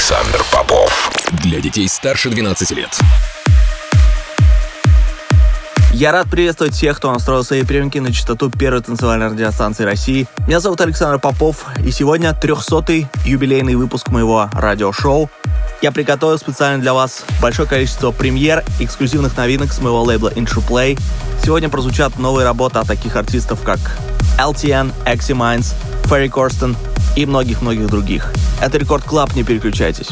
Александр Попов. Для детей старше 12 лет. Я рад приветствовать всех, кто настроил свои приемники на частоту первой танцевальной радиостанции России. Меня зовут Александр Попов, и сегодня 300-й юбилейный выпуск моего радиошоу. Я приготовил специально для вас большое количество премьер, эксклюзивных новинок с моего лейбла Play. Сегодня прозвучат новые работы от таких артистов, как LTN, Axie Minds, Ferry Corsten и многих-многих других. Это Record Club, не переключайтесь.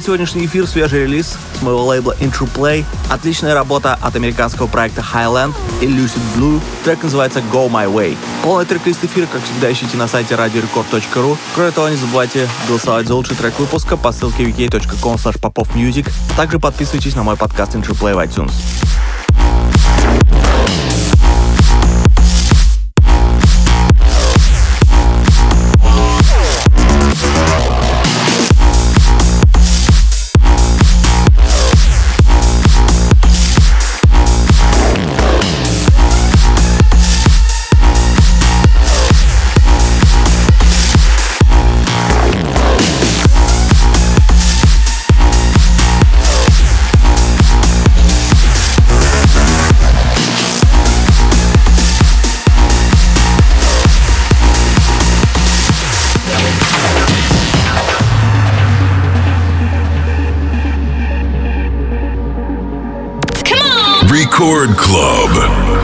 Открывает сегодняшний эфир свежий релиз с моего лейбла Intro Play. Отличная работа от американского проекта Highland и Lucid Blue. Трек называется Go My Way. Полный трек-лист эфира, как всегда, ищите на сайте radiorecord.ru. Кроме того, не забывайте голосовать за лучший трек выпуска по ссылке wiki.com popofmusic. Также подписывайтесь на мой подкаст Intro Play в iTunes. Record Club.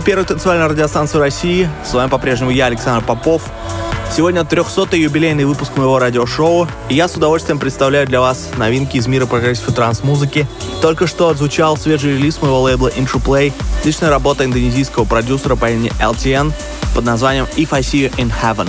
Слушаете первую танцевальную радиостанцию России. С вами по-прежнему я, Александр Попов. Сегодня 300-й юбилейный выпуск моего радиошоу, и я с удовольствием представляю для вас новинки из мира progressive и транс-музыки. Только что отзвучал свежий релиз моего лейбла Play, личная работа индонезийского продюсера по имени LTN под названием If I See You in Heaven.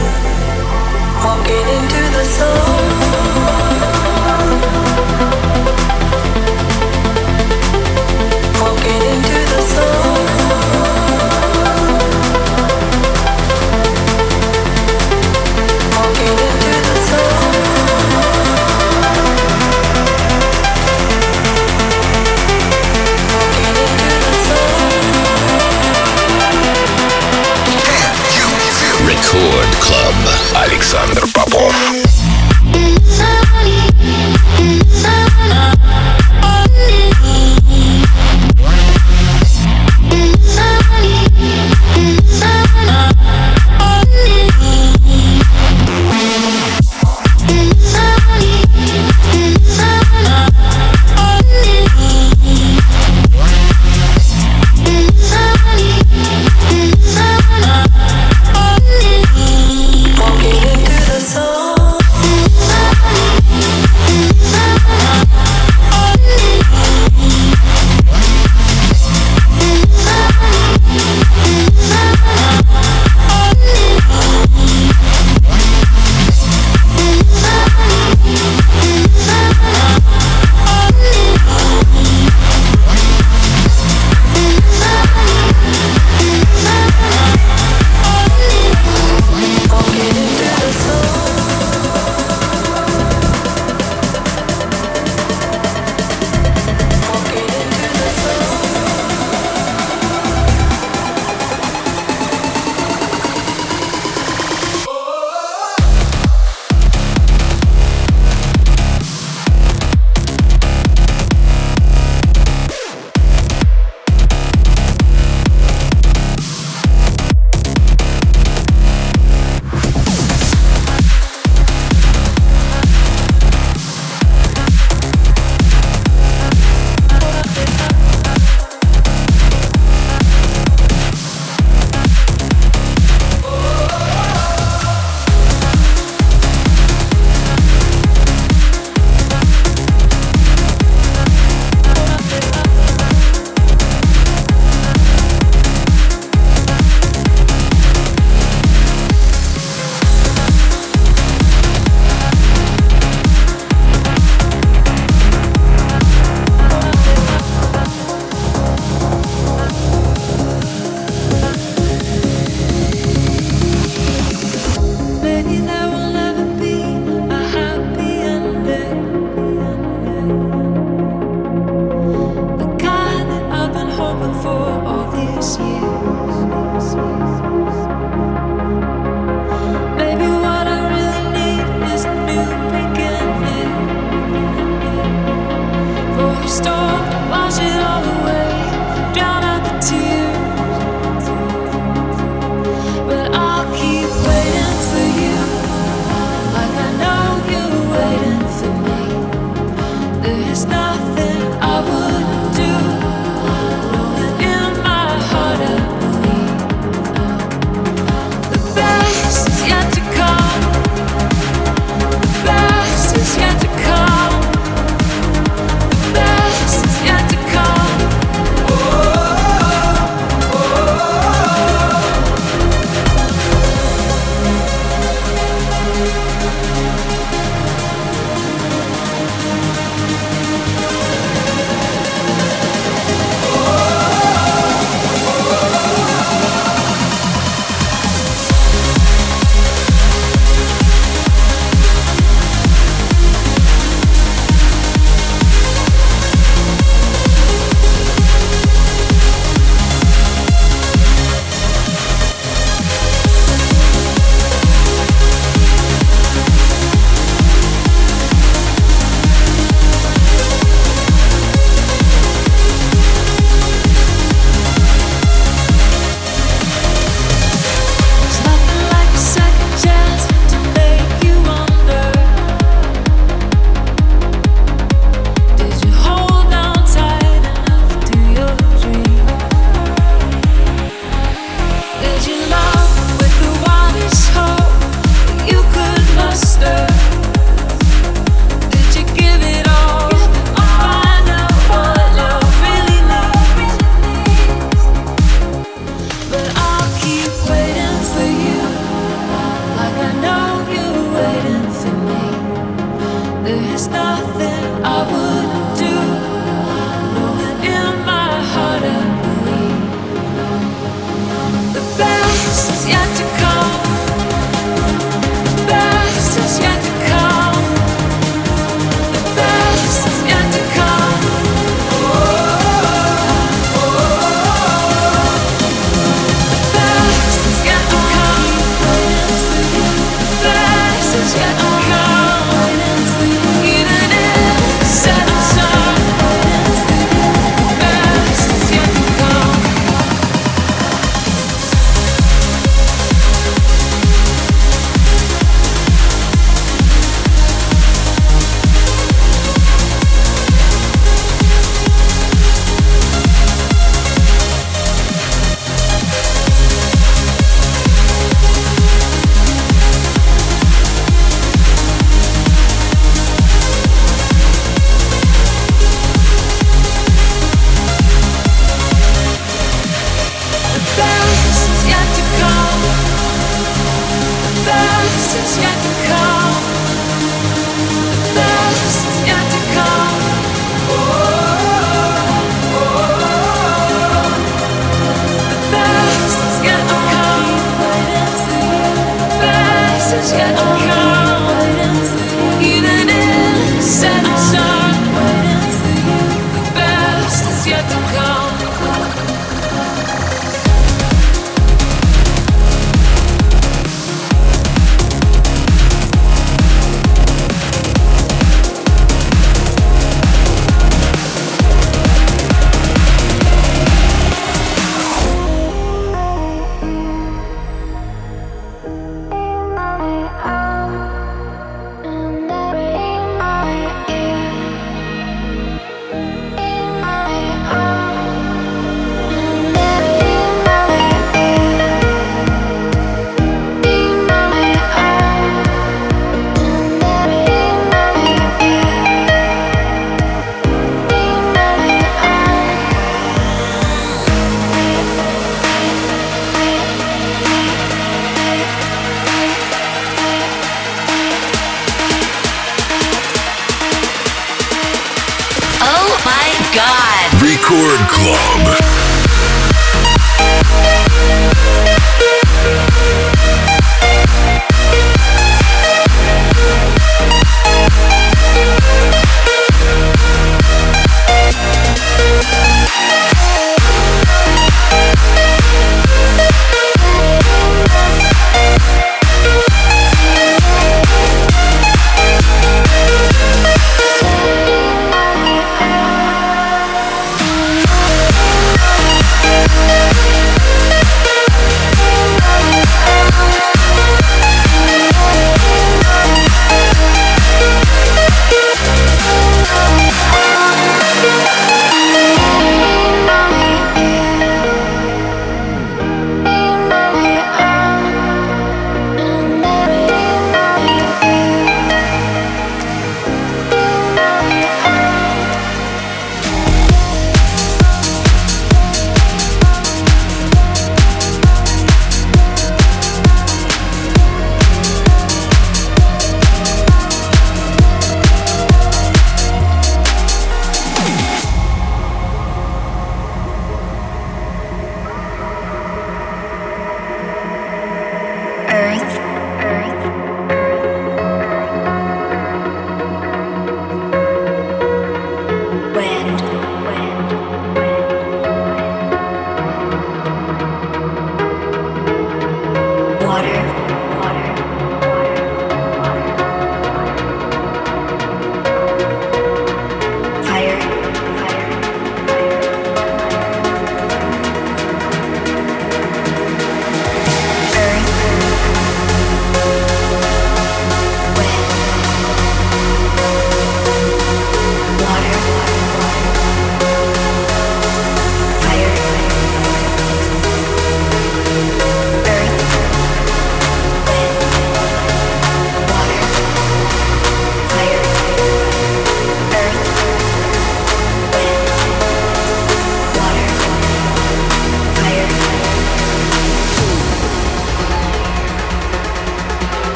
walking into the sun. Рекорд Клаб. Александр Попов.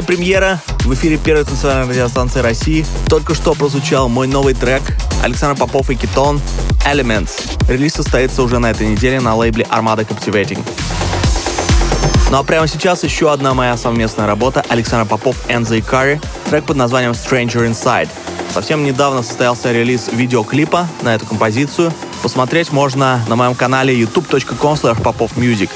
Эксклюзивная премьера в эфире первой танцевальной радиостанции России. Только что прозвучал мой новый трек Александр Попов и Китон Elements. Релиз состоится уже на этой неделе на лейбле Armada Captivating. Ну а прямо сейчас еще одна моя совместная работа Александр Попов и The Curry, трек под названием Stranger Inside. Совсем недавно состоялся релиз видеоклипа на эту композицию. Посмотреть можно на моем канале youtube.com popofmusic.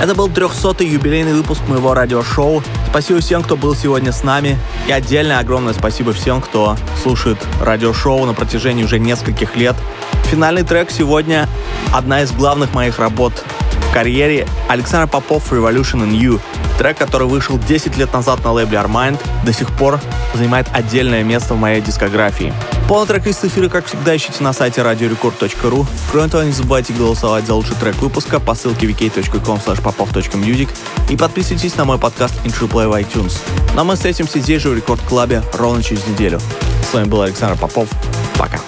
Это был 300-й юбилейный выпуск моего радиошоу. Спасибо всем, кто был сегодня с нами. И отдельное огромное спасибо всем, кто слушает радиошоу на протяжении уже нескольких лет. Финальный трек сегодня — одна из главных моих работ в карьере Александр Попов «Revolution in You». Трек, который вышел 10 лет назад на лейбле Armind, до сих пор занимает отдельное место в моей дискографии. Полный трек из эфира, как всегда, ищите на сайте radiorecord.ru. Кроме того, не забывайте голосовать за лучший трек выпуска по ссылке vk.com popov.music и подписывайтесь на мой подкаст Intro Play в iTunes. Ну а мы встретимся здесь же в Рекорд Клабе ровно через неделю. С вами был Александр Попов. Пока.